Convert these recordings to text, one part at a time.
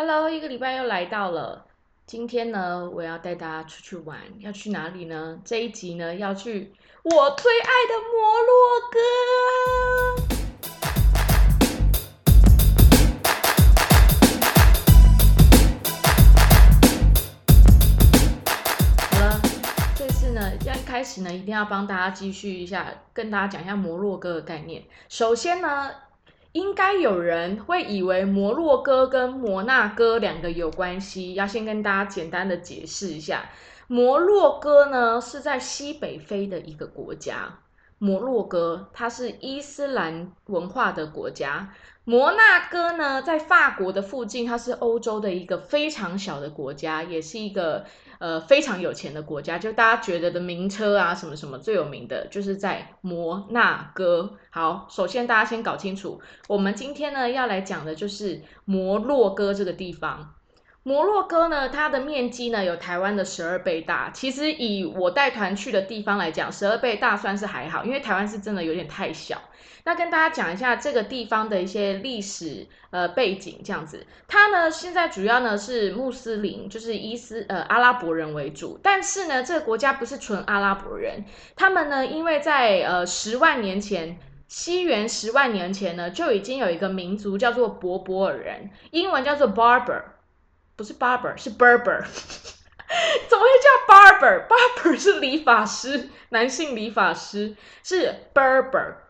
Hello，一个礼拜又来到了。今天呢，我要带大家出去玩，要去哪里呢？这一集呢，要去我最爱的摩洛哥。好了，这次呢，要一开始呢，一定要帮大家继续一下，跟大家讲一下摩洛哥的概念。首先呢，应该有人会以为摩洛哥跟摩纳哥两个有关系，要先跟大家简单的解释一下。摩洛哥呢是在西北非的一个国家，摩洛哥它是伊斯兰文化的国家。摩纳哥呢在法国的附近，它是欧洲的一个非常小的国家，也是一个呃非常有钱的国家。就大家觉得的名车啊什么什么最有名的，就是在摩纳哥。好，首先大家先搞清楚，我们今天呢要来讲的就是摩洛哥这个地方。摩洛哥呢，它的面积呢有台湾的十二倍大。其实以我带团去的地方来讲，十二倍大算是还好，因为台湾是真的有点太小。那跟大家讲一下这个地方的一些历史呃背景，这样子，它呢现在主要呢是穆斯林，就是伊斯呃阿拉伯人为主。但是呢，这个国家不是纯阿拉伯人，他们呢因为在呃十万年前，西元十万年前呢就已经有一个民族叫做博博尔人，英文叫做 Barber。不是 barber，是 Berber，怎么会叫 barber？barber 是理发师，男性理发师是 Berber。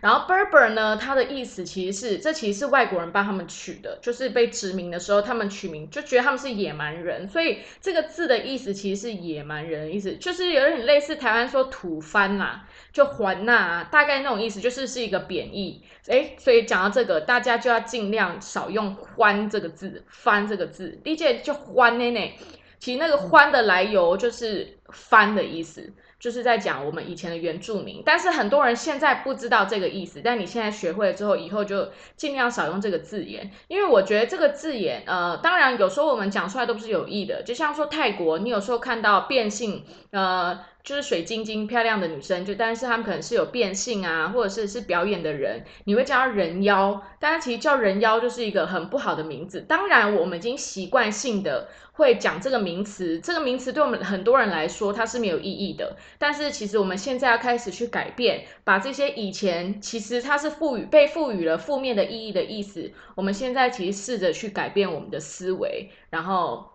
然后 Berber 呢，它的意思其实是，这其实是外国人帮他们取的，就是被殖民的时候，他们取名就觉得他们是野蛮人，所以这个字的意思其实是野蛮人意思，就是有点类似台湾说土番啦，就还呐，大概那种意思，就是是一个贬义。哎，所以讲到这个，大家就要尽量少用“欢”这个字，“翻”这个字，理解就“欢”呢呢。其实那个“欢”的来由就是“翻”的意思。就是在讲我们以前的原住民，但是很多人现在不知道这个意思。但你现在学会了之后，以后就尽量少用这个字眼，因为我觉得这个字眼，呃，当然有时候我们讲出来都不是有意的。就像说泰国，你有时候看到变性，呃，就是水晶晶漂亮的女生，就但是他们可能是有变性啊，或者是是表演的人，你会叫她人妖，但是其实叫人妖就是一个很不好的名字。当然，我们已经习惯性的。会讲这个名词，这个名词对我们很多人来说它是没有意义的。但是其实我们现在要开始去改变，把这些以前其实它是赋予被赋予了负面的意义的意思，我们现在其实试着去改变我们的思维，然后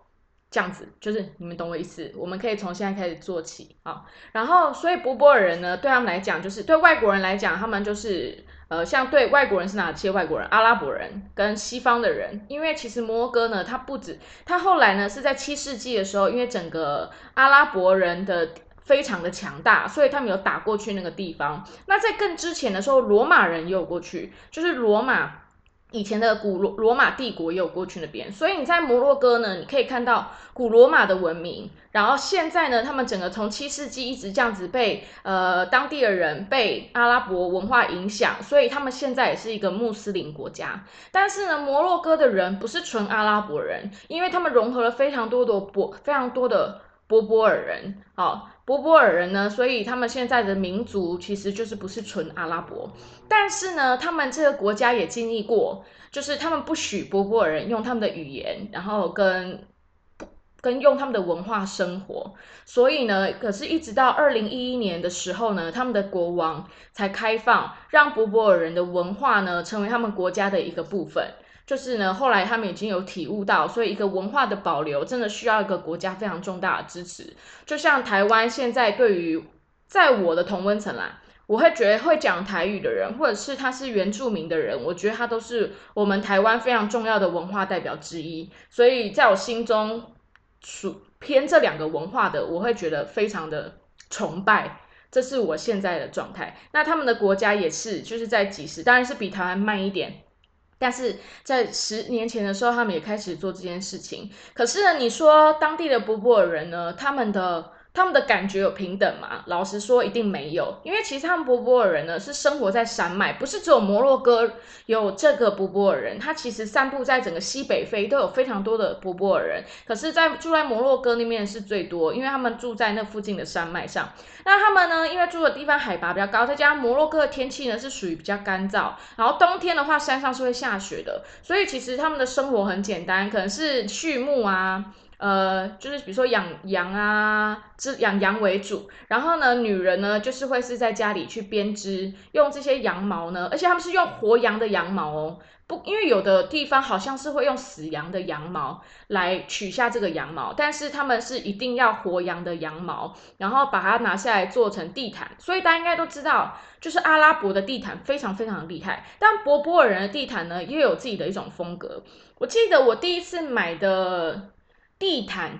这样子就是你们懂我意思，我们可以从现在开始做起啊。然后所以博博尔人呢，对他们来讲，就是对外国人来讲，他们就是。呃，像对外国人是哪些外国人？阿拉伯人跟西方的人，因为其实摩哥呢，它不止，它后来呢是在七世纪的时候，因为整个阿拉伯人的非常的强大，所以他们有打过去那个地方。那在更之前的时候，罗马人也有过去，就是罗马。以前的古罗罗马帝国也有过去那边，所以你在摩洛哥呢，你可以看到古罗马的文明。然后现在呢，他们整个从七世纪一直这样子被呃当地的人被阿拉伯文化影响，所以他们现在也是一个穆斯林国家。但是呢，摩洛哥的人不是纯阿拉伯人，因为他们融合了非常多的波非常多的波波尔人，好。波波尔人呢，所以他们现在的民族其实就是不是纯阿拉伯，但是呢，他们这个国家也经历过，就是他们不许波波尔人用他们的语言，然后跟跟用他们的文化生活，所以呢，可是一直到二零一一年的时候呢，他们的国王才开放，让波波尔人的文化呢成为他们国家的一个部分。就是呢，后来他们已经有体悟到，所以一个文化的保留真的需要一个国家非常重大的支持。就像台湾现在对于在我的同温层啦，我会觉得会讲台语的人，或者是他是原住民的人，我觉得他都是我们台湾非常重要的文化代表之一。所以在我心中属偏这两个文化的，我会觉得非常的崇拜。这是我现在的状态。那他们的国家也是，就是在几十，当然是比台湾慢一点。但是在十年前的时候，他们也开始做这件事情。可是呢，你说当地的波波尔人呢，他们的他们的感觉有平等吗？老实说，一定没有，因为其实他们波波尔人呢是生活在山脉，不是只有摩洛哥有这个波波尔人，他其实散布在整个西北非都有非常多的波波尔人，可是，在住在摩洛哥那边是最多，因为他们住在那附近的山脉上。那他们呢，因为住的地方海拔比较高，再加上摩洛哥的天气呢是属于比较干燥，然后冬天的话山上是会下雪的，所以其实他们的生活很简单，可能是畜牧啊。呃，就是比如说养羊啊，织养羊为主，然后呢，女人呢就是会是在家里去编织，用这些羊毛呢，而且他们是用活羊的羊毛哦，不，因为有的地方好像是会用死羊的羊毛来取下这个羊毛，但是他们是一定要活羊的羊毛，然后把它拿下来做成地毯，所以大家应该都知道，就是阿拉伯的地毯非常非常厉害，但博波尔人的地毯呢又有自己的一种风格。我记得我第一次买的。地毯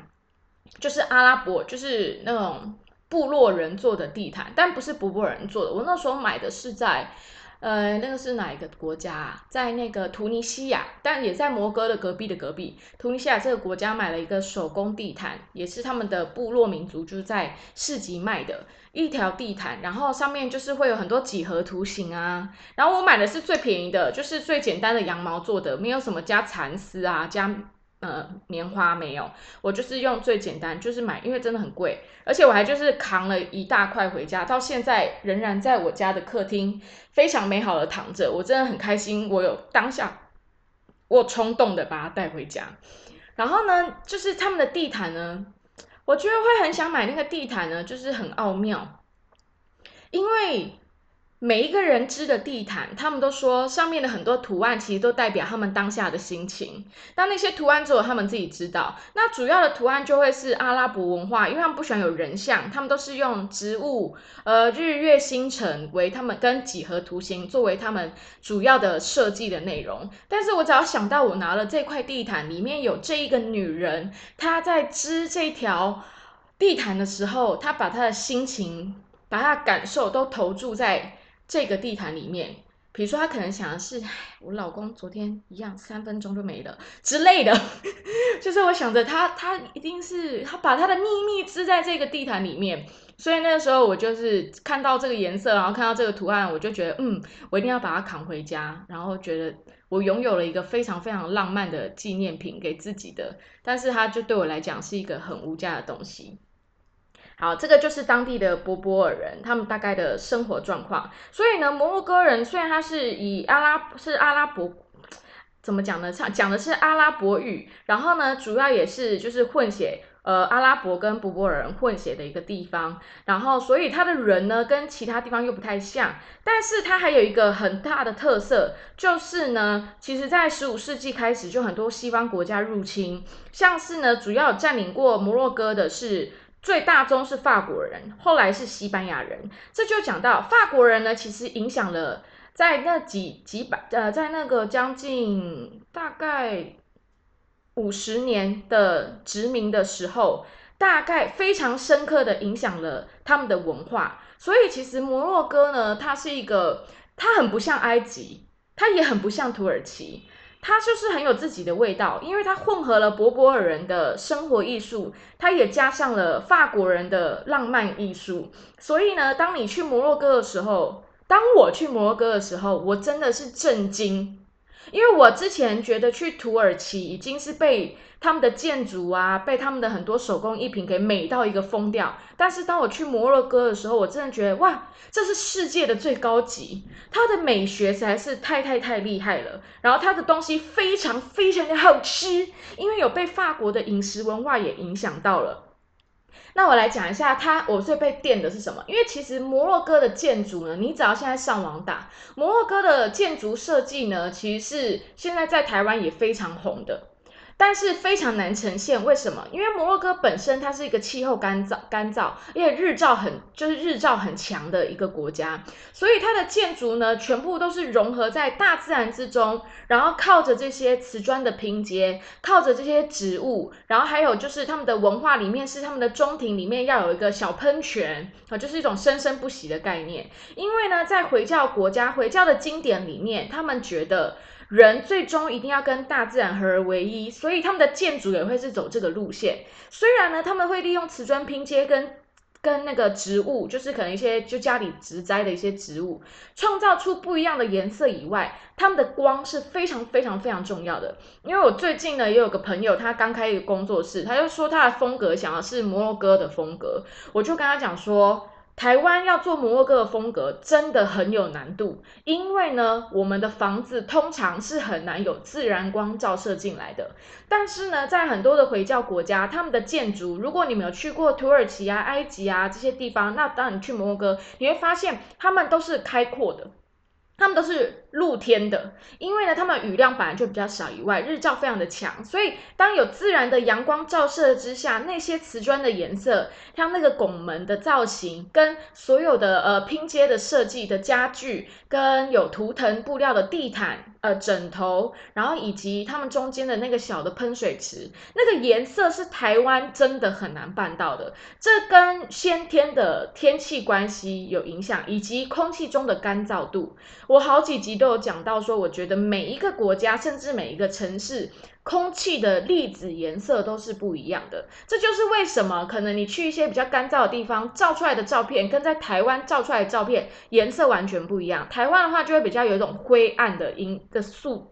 就是阿拉伯，就是那种部落人做的地毯，但不是博波人做的。我那时候买的是在，呃，那个是哪一个国家啊？在那个突尼西亚，但也在摩哥的隔壁的隔壁。突尼西亚这个国家买了一个手工地毯，也是他们的部落民族就是在市集卖的一条地毯，然后上面就是会有很多几何图形啊。然后我买的是最便宜的，就是最简单的羊毛做的，没有什么加蚕丝啊，加。呃，棉花没有，我就是用最简单，就是买，因为真的很贵，而且我还就是扛了一大块回家，到现在仍然在我家的客厅非常美好的躺着，我真的很开心，我有当下我冲动的把它带回家，然后呢，就是他们的地毯呢，我觉得会很想买那个地毯呢，就是很奥妙，因为。每一个人织的地毯，他们都说上面的很多图案其实都代表他们当下的心情。那那些图案只有他们自己知道。那主要的图案就会是阿拉伯文化，因为他们不喜欢有人像，他们都是用植物、呃日月星辰为他们跟几何图形作为他们主要的设计的内容。但是我只要想到我拿了这块地毯，里面有这一个女人，她在织这条地毯的时候，她把她的心情、把她感受都投注在。这个地毯里面，比如说他可能想的是，我老公昨天一样三分钟就没了之类的，就是我想着他，他一定是他把他的秘密织在这个地毯里面，所以那个时候我就是看到这个颜色，然后看到这个图案，我就觉得，嗯，我一定要把它扛回家，然后觉得我拥有了一个非常非常浪漫的纪念品给自己的，但是它就对我来讲是一个很无价的东西。好，这个就是当地的波波尔人，他们大概的生活状况。所以呢，摩洛哥人虽然他是以阿拉是阿拉伯，怎么讲呢？讲讲的是阿拉伯语，然后呢，主要也是就是混血，呃，阿拉伯跟波波尔人混血的一个地方。然后，所以他的人呢，跟其他地方又不太像。但是他还有一个很大的特色，就是呢，其实在十五世纪开始就很多西方国家入侵，像是呢，主要占领过摩洛哥的是。最大宗是法国人，后来是西班牙人。这就讲到法国人呢，其实影响了在那几几百呃，在那个将近大概五十年的殖民的时候，大概非常深刻的影响了他们的文化。所以其实摩洛哥呢，它是一个，它很不像埃及，它也很不像土耳其。它就是很有自己的味道，因为它混合了博博尔人的生活艺术，它也加上了法国人的浪漫艺术。所以呢，当你去摩洛哥的时候，当我去摩洛哥的时候，我真的是震惊。因为我之前觉得去土耳其已经是被他们的建筑啊，被他们的很多手工艺品给美到一个疯掉。但是当我去摩洛哥的时候，我真的觉得哇，这是世界的最高级，它的美学实在是太太太厉害了。然后它的东西非常非常的好吃，因为有被法国的饮食文化也影响到了。那我来讲一下，它我最被电的是什么？因为其实摩洛哥的建筑呢，你只要现在上网打摩洛哥的建筑设计呢，其实是现在在台湾也非常红的。但是非常难呈现，为什么？因为摩洛哥本身它是一个气候干燥、干燥，而且日照很就是日照很强的一个国家，所以它的建筑呢，全部都是融合在大自然之中，然后靠着这些瓷砖的拼接，靠着这些植物，然后还有就是他们的文化里面是他们的中庭里面要有一个小喷泉啊，就是一种生生不息的概念。因为呢，在回教国家、回教的经典里面，他们觉得。人最终一定要跟大自然合而为一，所以他们的建筑也会是走这个路线。虽然呢，他们会利用瓷砖拼接跟。跟那个植物，就是可能一些就家里植栽的一些植物，创造出不一样的颜色以外，他们的光是非常非常非常重要的。因为我最近呢也有个朋友，他刚开一个工作室，他就说他的风格想要是摩洛哥的风格，我就跟他讲说。台湾要做摩洛哥的风格真的很有难度，因为呢，我们的房子通常是很难有自然光照射进来的。但是呢，在很多的回教国家，他们的建筑，如果你没有去过土耳其啊、埃及啊这些地方，那当你去摩洛哥，你会发现他们都是开阔的。他们都是露天的，因为呢，他们雨量本来就比较少，以外日照非常的强，所以当有自然的阳光照射之下，那些瓷砖的颜色，像那个拱门的造型，跟所有的呃拼接的设计的家具，跟有图腾布料的地毯。呃，枕头，然后以及他们中间的那个小的喷水池，那个颜色是台湾真的很难办到的。这跟先天的天气关系有影响，以及空气中的干燥度。我好几集都有讲到说，我觉得每一个国家，甚至每一个城市。空气的粒子颜色都是不一样的，这就是为什么可能你去一些比较干燥的地方，照出来的照片跟在台湾照出来的照片颜色完全不一样。台湾的话就会比较有一种灰暗的阴的素。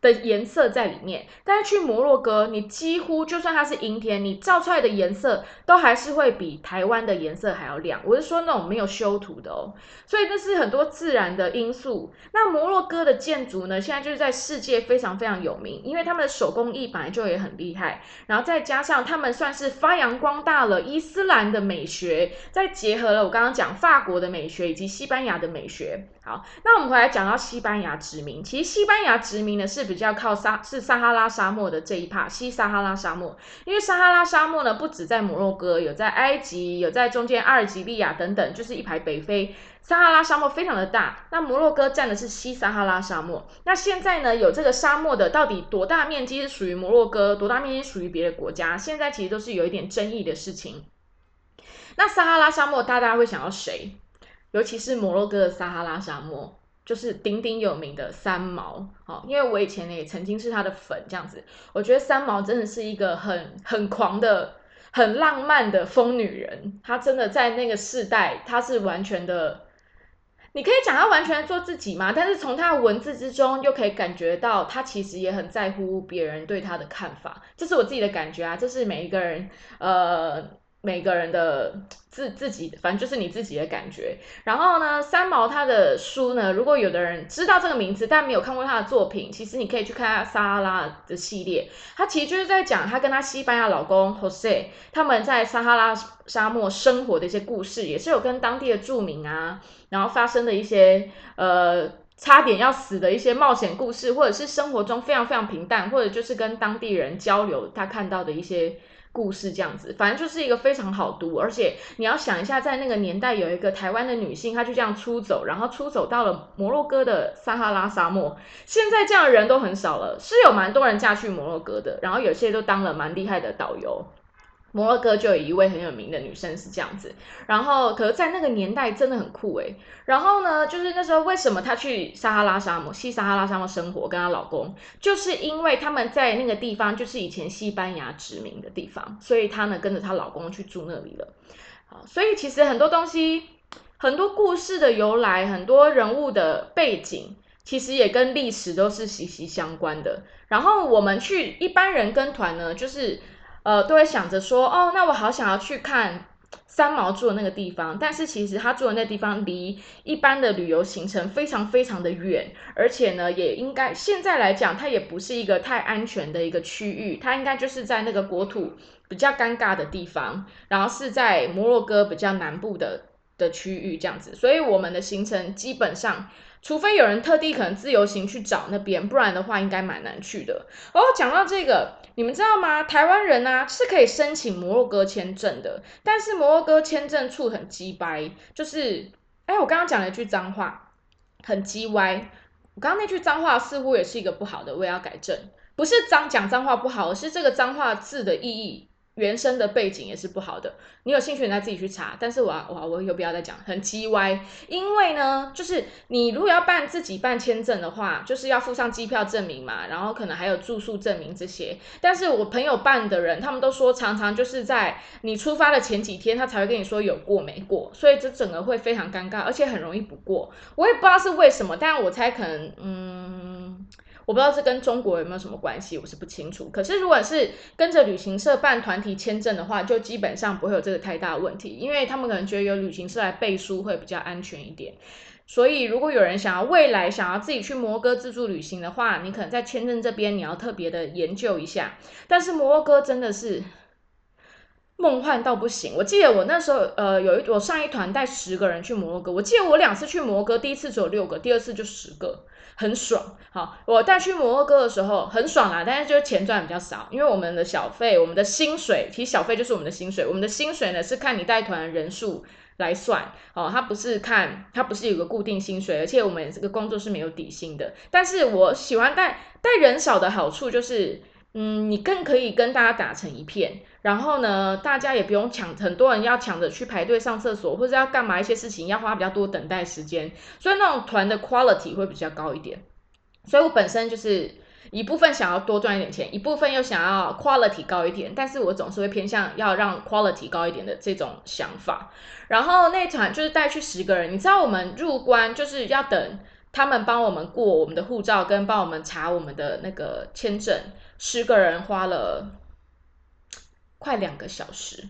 的颜色在里面，但是去摩洛哥，你几乎就算它是阴天，你照出来的颜色都还是会比台湾的颜色还要亮。我是说那种没有修图的哦，所以这是很多自然的因素。那摩洛哥的建筑呢，现在就是在世界非常非常有名，因为他们的手工艺本来就也很厉害，然后再加上他们算是发扬光大了伊斯兰的美学，再结合了我刚刚讲法国的美学以及西班牙的美学。好，那我们回来讲到西班牙殖民。其实西班牙殖民呢是比较靠沙，是撒哈拉沙漠的这一帕西撒哈拉沙漠。因为撒哈拉沙漠呢不止在摩洛哥，有在埃及，有在中间阿尔及利亚等等，就是一排北非。撒哈拉沙漠非常的大，那摩洛哥占的是西撒哈拉沙漠。那现在呢有这个沙漠的到底多大面积是属于摩洛哥，多大面积属于别的国家？现在其实都是有一点争议的事情。那撒哈拉沙漠大家会想要谁？尤其是摩洛哥的撒哈拉沙漠，就是鼎鼎有名的三毛。好，因为我以前也曾经是他的粉，这样子，我觉得三毛真的是一个很很狂的、很浪漫的疯女人。她真的在那个世代，她是完全的，你可以讲她完全做自己嘛。但是从她的文字之中，又可以感觉到她其实也很在乎别人对她的看法。这是我自己的感觉啊，这是每一个人呃。每个人的自自己，反正就是你自己的感觉。然后呢，三毛他的书呢，如果有的人知道这个名字，但没有看过他的作品，其实你可以去看他撒哈拉的系列。他其实就是在讲他跟他西班牙老公 Jose 他们在撒哈拉沙漠生活的一些故事，也是有跟当地的住民啊，然后发生的一些呃差点要死的一些冒险故事，或者是生活中非常非常平淡，或者就是跟当地人交流他看到的一些。故事这样子，反正就是一个非常好读，而且你要想一下，在那个年代有一个台湾的女性，她就这样出走，然后出走到了摩洛哥的撒哈拉沙漠。现在这样的人都很少了，是有蛮多人嫁去摩洛哥的，然后有些都当了蛮厉害的导游。摩洛哥就有一位很有名的女生是这样子，然后可是在那个年代真的很酷诶。然后呢，就是那时候为什么她去撒哈拉沙漠、西撒哈拉沙漠生活，跟她老公，就是因为他们在那个地方就是以前西班牙殖民的地方，所以她呢跟着她老公去住那里了。好，所以其实很多东西、很多故事的由来、很多人物的背景，其实也跟历史都是息息相关的。然后我们去一般人跟团呢，就是。呃，都会想着说，哦，那我好想要去看三毛住的那个地方，但是其实他住的那地方离一般的旅游行程非常非常的远，而且呢，也应该现在来讲，它也不是一个太安全的一个区域，它应该就是在那个国土比较尴尬的地方，然后是在摩洛哥比较南部的的区域这样子，所以我们的行程基本上。除非有人特地可能自由行去找那边，不然的话应该蛮难去的。哦，讲到这个，你们知道吗？台湾人呢是可以申请摩洛哥签证的，但是摩洛哥签证处很鸡掰，就是，哎，我刚刚讲了一句脏话，很鸡歪。我刚刚那句脏话似乎也是一个不好的，我也要改正。不是脏讲脏话不好，而是这个脏话字的意义原生的背景也是不好的。你有兴趣，你再自己去查。但是我我我有必要再讲，很鸡歪。因为呢，就是你如果要办自己办签证的话，就是要附上机票证明嘛，然后可能还有住宿证明这些。但是我朋友办的人，他们都说常常就是在你出发的前几天，他才会跟你说有过没过，所以这整个会非常尴尬，而且很容易不过。我也不知道是为什么，但我猜可能，嗯。我不知道这跟中国有没有什么关系，我是不清楚。可是如果是跟着旅行社办团体签证的话，就基本上不会有这个太大问题，因为他们可能觉得有旅行社来背书会比较安全一点。所以如果有人想要未来想要自己去摩哥自助旅行的话，你可能在签证这边你要特别的研究一下。但是摩哥真的是梦幻到不行。我记得我那时候呃有一我上一团带十个人去摩哥，我记得我两次去摩哥，第一次只有六个，第二次就十个。很爽，好，我带去摩洛哥的时候很爽啦，但是就是钱赚比较少，因为我们的小费，我们的薪水，其实小费就是我们的薪水，我们的薪水呢是看你带团人数来算，哦，它不是看，它不是有个固定薪水，而且我们这个工作是没有底薪的，但是我喜欢带带人少的好处就是。嗯，你更可以跟大家打成一片，然后呢，大家也不用抢，很多人要抢着去排队上厕所，或者要干嘛一些事情，要花比较多等待时间，所以那种团的 quality 会比较高一点。所以我本身就是一部分想要多赚一点钱，一部分又想要 quality 高一点，但是我总是会偏向要让 quality 高一点的这种想法。然后那团就是带去十个人，你知道我们入关就是要等他们帮我们过我们的护照，跟帮我们查我们的那个签证。十个人花了快两个小时。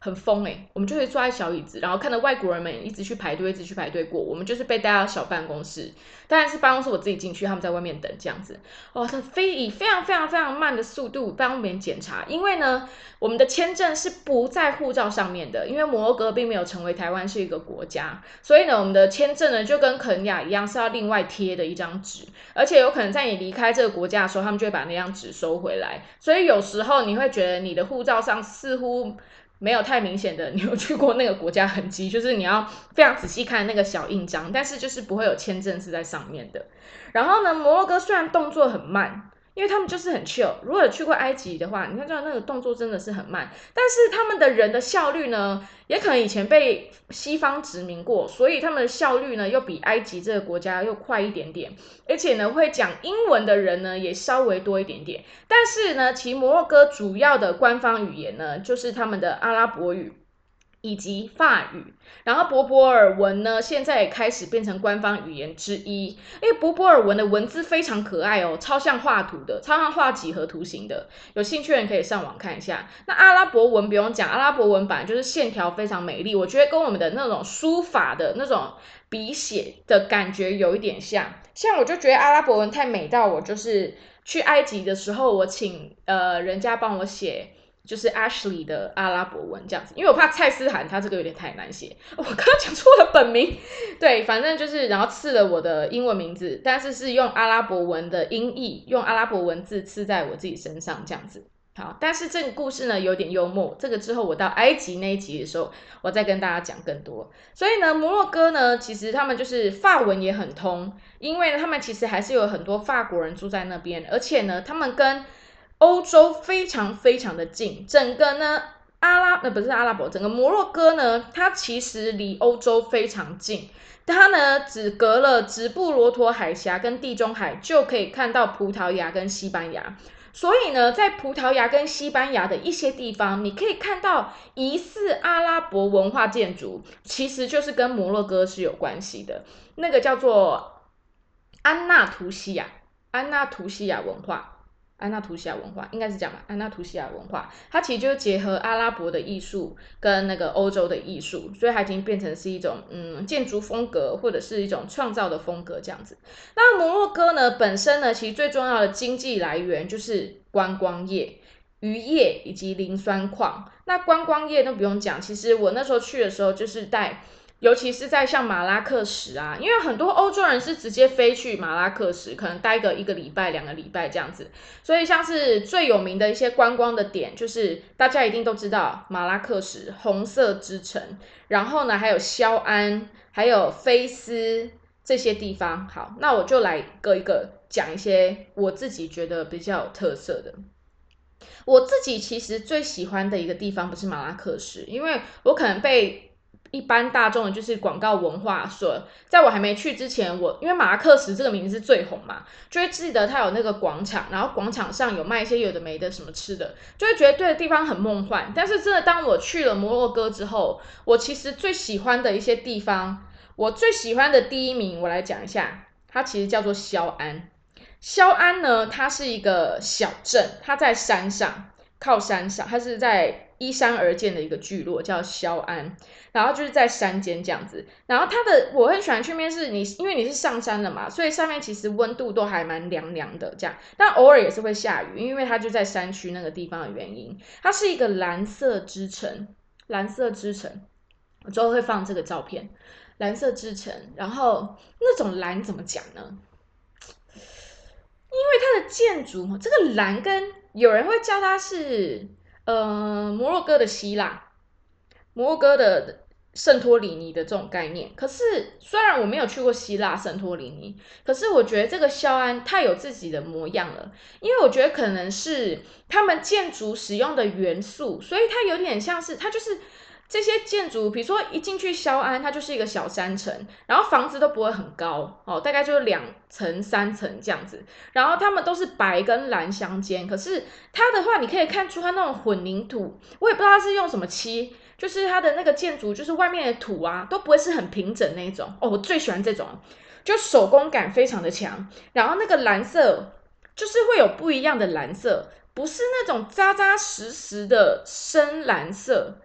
很疯哎，我们就会坐在小椅子，然后看到外国人们一直去排队，一直去排队过。我们就是被带到小办公室，当然是办公室我自己进去，他们在外面等这样子。哦，他非以非常非常非常慢的速度帮我们检查，因为呢，我们的签证是不在护照上面的，因为摩洛哥并没有成为台湾是一个国家，所以呢，我们的签证呢就跟肯亚一样是要另外贴的一张纸，而且有可能在你离开这个国家的时候，他们就会把那张纸收回来。所以有时候你会觉得你的护照上似乎。没有太明显的，扭曲过那个国家痕迹，就是你要非常仔细看那个小印章，但是就是不会有签证是在上面的。然后呢，摩洛哥虽然动作很慢。因为他们就是很 chill。如果有去过埃及的话，你看这那个动作真的是很慢，但是他们的人的效率呢，也可能以前被西方殖民过，所以他们的效率呢又比埃及这个国家又快一点点，而且呢会讲英文的人呢也稍微多一点点。但是呢，其摩洛哥主要的官方语言呢就是他们的阿拉伯语。以及法语，然后博博尔文呢，现在也开始变成官方语言之一。因为博博尔文的文字非常可爱哦，超像画图的，超像画几何图形的。有兴趣的人可以上网看一下。那阿拉伯文不用讲，阿拉伯文本来就是线条非常美丽，我觉得跟我们的那种书法的那种笔写的感觉有一点像。像我就觉得阿拉伯文太美到我就是去埃及的时候，我请呃人家帮我写。就是 Ashley 的阿拉伯文这样子，因为我怕蔡思涵他这个有点太难写，我刚刚讲错了本名，对，反正就是然后刺了我的英文名字，但是是用阿拉伯文的音译，用阿拉伯文字刺在我自己身上这样子。好，但是这个故事呢有点幽默，这个之后我到埃及那一集的时候，我再跟大家讲更多。所以呢，摩洛哥呢，其实他们就是法文也很通，因为他们其实还是有很多法国人住在那边，而且呢，他们跟欧洲非常非常的近，整个呢阿拉呃不是阿拉伯，整个摩洛哥呢，它其实离欧洲非常近，它呢只隔了直布罗陀海峡跟地中海就可以看到葡萄牙跟西班牙，所以呢，在葡萄牙跟西班牙的一些地方，你可以看到疑似阿拉伯文化建筑，其实就是跟摩洛哥是有关系的，那个叫做安纳图西亚，安纳图西亚文化。安纳图西亚文化应该是讲吧，安纳图西亚文化，它其实就结合阿拉伯的艺术跟那个欧洲的艺术，所以它已经变成是一种嗯建筑风格或者是一种创造的风格这样子。那摩洛哥呢本身呢，其实最重要的经济来源就是观光业、渔业以及磷酸矿。那观光业都不用讲，其实我那时候去的时候就是带。尤其是在像马拉克什啊，因为很多欧洲人是直接飞去马拉克什，可能待个一个礼拜、两个礼拜这样子。所以像是最有名的一些观光的点，就是大家一定都知道马拉克什红色之城，然后呢还有肖安，还有菲斯这些地方。好，那我就来一个一个讲一些我自己觉得比较有特色的。我自己其实最喜欢的一个地方不是马拉克什，因为我可能被。一般大众的就是广告文化，说在我还没去之前，我因为马拉克什这个名字是最红嘛，就会记得它有那个广场，然后广场上有卖一些有的没的什么吃的，就会觉得对的地方很梦幻。但是真的当我去了摩洛哥之后，我其实最喜欢的一些地方，我最喜欢的第一名，我来讲一下，它其实叫做肖安。肖安呢，它是一个小镇，它在山上，靠山上，它是在。依山而建的一个聚落叫肖安，然后就是在山间这样子。然后它的我很喜欢去面是你，因为你是上山的嘛，所以上面其实温度都还蛮凉凉的这样。但偶尔也是会下雨，因为它就在山区那个地方的原因。它是一个蓝色之城，蓝色之城，我之后会放这个照片。蓝色之城，然后那种蓝怎么讲呢？因为它的建筑，这个蓝跟有人会叫它是。呃，摩洛哥的希腊，摩洛哥的圣托里尼的这种概念。可是，虽然我没有去过希腊圣托里尼，可是我觉得这个肖安太有自己的模样了。因为我觉得可能是他们建筑使用的元素，所以它有点像是它就是。这些建筑，比如说一进去肖安，它就是一个小山城，然后房子都不会很高哦，大概就是两层、三层这样子。然后它们都是白跟蓝相间，可是它的话，你可以看出它那种混凝土，我也不知道它是用什么漆，就是它的那个建筑，就是外面的土啊，都不会是很平整那种哦。我最喜欢这种，就手工感非常的强。然后那个蓝色，就是会有不一样的蓝色，不是那种扎扎实实的深蓝色。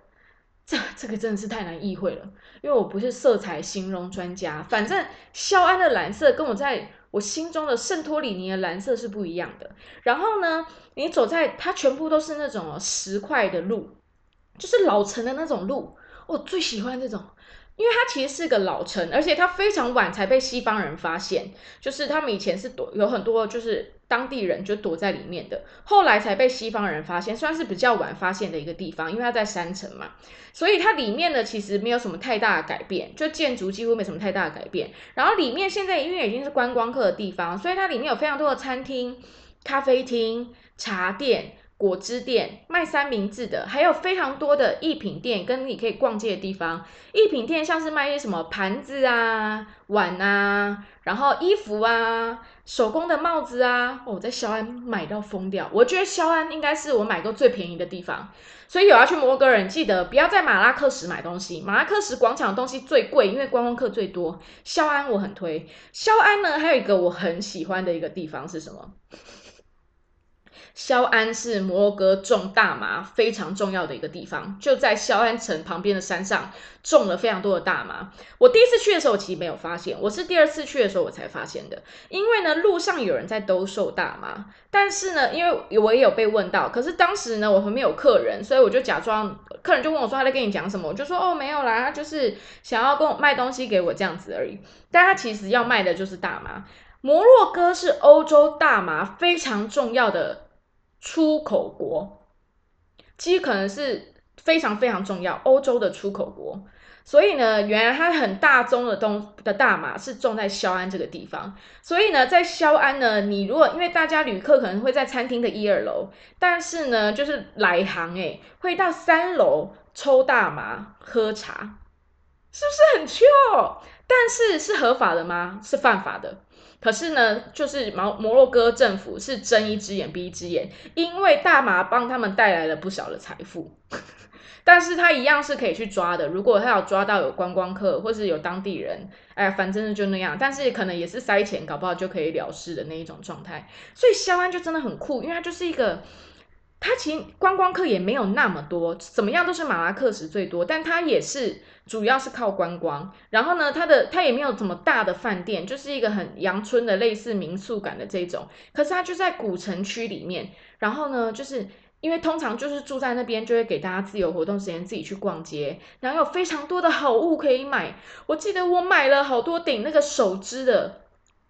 这这个真的是太难意会了，因为我不是色彩形容专家。反正肖安的蓝色跟我在我心中的圣托里尼的蓝色是不一样的。然后呢，你走在它全部都是那种石块的路，就是老城的那种路，我最喜欢这种。因为它其实是个老城，而且它非常晚才被西方人发现，就是他们以前是躲有很多就是当地人就躲在里面的，后来才被西方人发现，算是比较晚发现的一个地方，因为它在山城嘛，所以它里面呢其实没有什么太大的改变，就建筑几乎没什么太大的改变。然后里面现在因为已经是观光客的地方，所以它里面有非常多的餐厅、咖啡厅、茶店。果汁店卖三明治的，还有非常多的艺品店跟你可以逛街的地方。艺品店像是卖一些什么盘子啊、碗啊，然后衣服啊、手工的帽子啊。我在肖安买到疯掉，我觉得肖安应该是我买过最便宜的地方。所以有要去摩洛哥人，记得不要在马拉克什买东西。马拉克什广场的东西最贵，因为观光客最多。肖安我很推。肖安呢，还有一个我很喜欢的一个地方是什么？肖安是摩洛哥种大麻非常重要的一个地方，就在肖安城旁边的山上种了非常多的大麻。我第一次去的时候其实没有发现，我是第二次去的时候我才发现的。因为呢，路上有人在兜售大麻，但是呢，因为我也有被问到，可是当时呢，我旁边有客人，所以我就假装客人就问我说他在跟你讲什么，我就说哦没有啦，就是想要跟我卖东西给我这样子而已。但他其实要卖的就是大麻。摩洛哥是欧洲大麻非常重要的。出口国，其实可能是非常非常重要，欧洲的出口国。所以呢，原来它很大宗的东的大麻是种在肖安这个地方。所以呢，在肖安呢，你如果因为大家旅客可能会在餐厅的一二楼，但是呢，就是来行诶，会到三楼抽大麻喝茶，是不是很臭？但是是合法的吗？是犯法的。可是呢，就是摩摩洛哥政府是睁一只眼闭一只眼，因为大麻帮他们带来了不少的财富，但是他一样是可以去抓的。如果他有抓到有观光客或是有当地人，哎，反正就那样。但是可能也是塞钱，搞不好就可以了事的那一种状态。所以肖安就真的很酷，因为他就是一个。它其实观光客也没有那么多，怎么样都是马拉克什最多，但它也是主要是靠观光。然后呢，它的它也没有怎么大的饭店，就是一个很阳春的类似民宿感的这种。可是它就在古城区里面，然后呢，就是因为通常就是住在那边，就会给大家自由活动时间，自己去逛街，然后有非常多的好物可以买。我记得我买了好多顶那个手织的。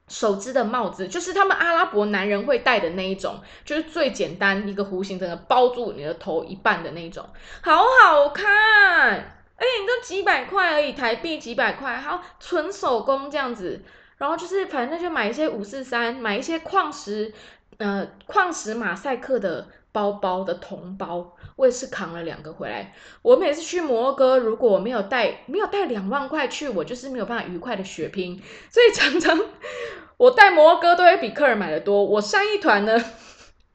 手织的帽子，就是他们阿拉伯男人会戴的那一种，就是最简单一个弧形，整个包住你的头一半的那种，好好看。哎，你都几百块而已，台币几百块，好纯手工这样子。然后就是反正就买一些五四三，买一些矿石，呃，矿石马赛克的包包的铜包，我也是扛了两个回来。我每次去摩哥，如果我没有带没有带两万块去，我就是没有办法愉快的血拼，所以常常 我带摩哥都会比客人买的多。我上一团呢。